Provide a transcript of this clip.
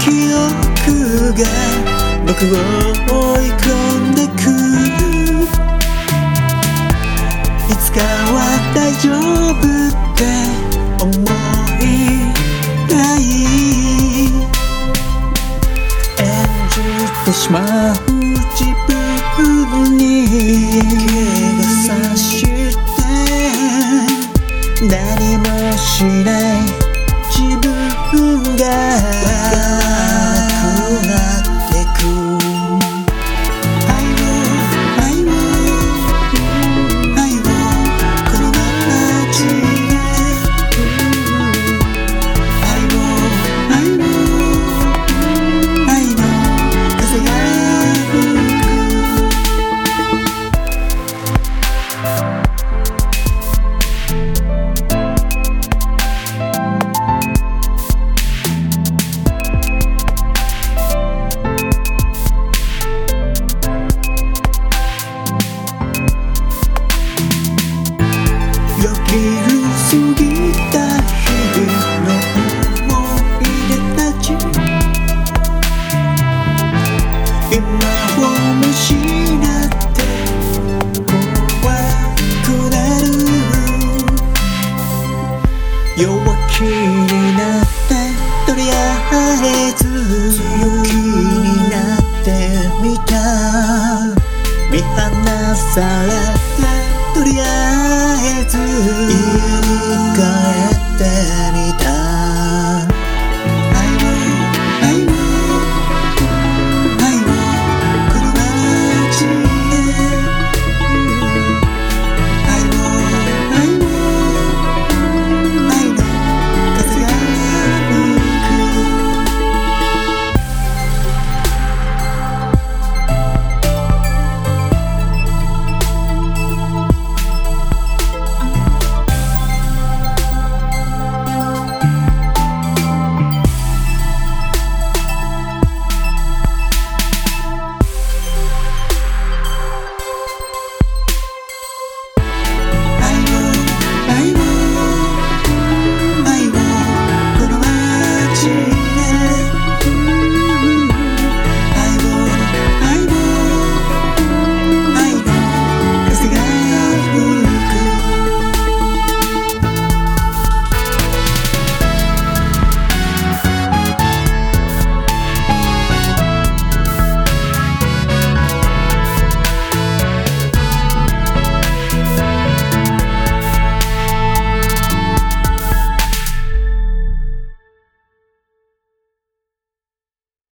記憶が僕を追い込んでくるいつかは大丈夫って思いたい。演じてしまう自分に。怪我さして何もしない自分がよぎる過ぎた日々の思い出たち今を見失って怖くなる弱気になってとりあえず強気になってみた見放され日子。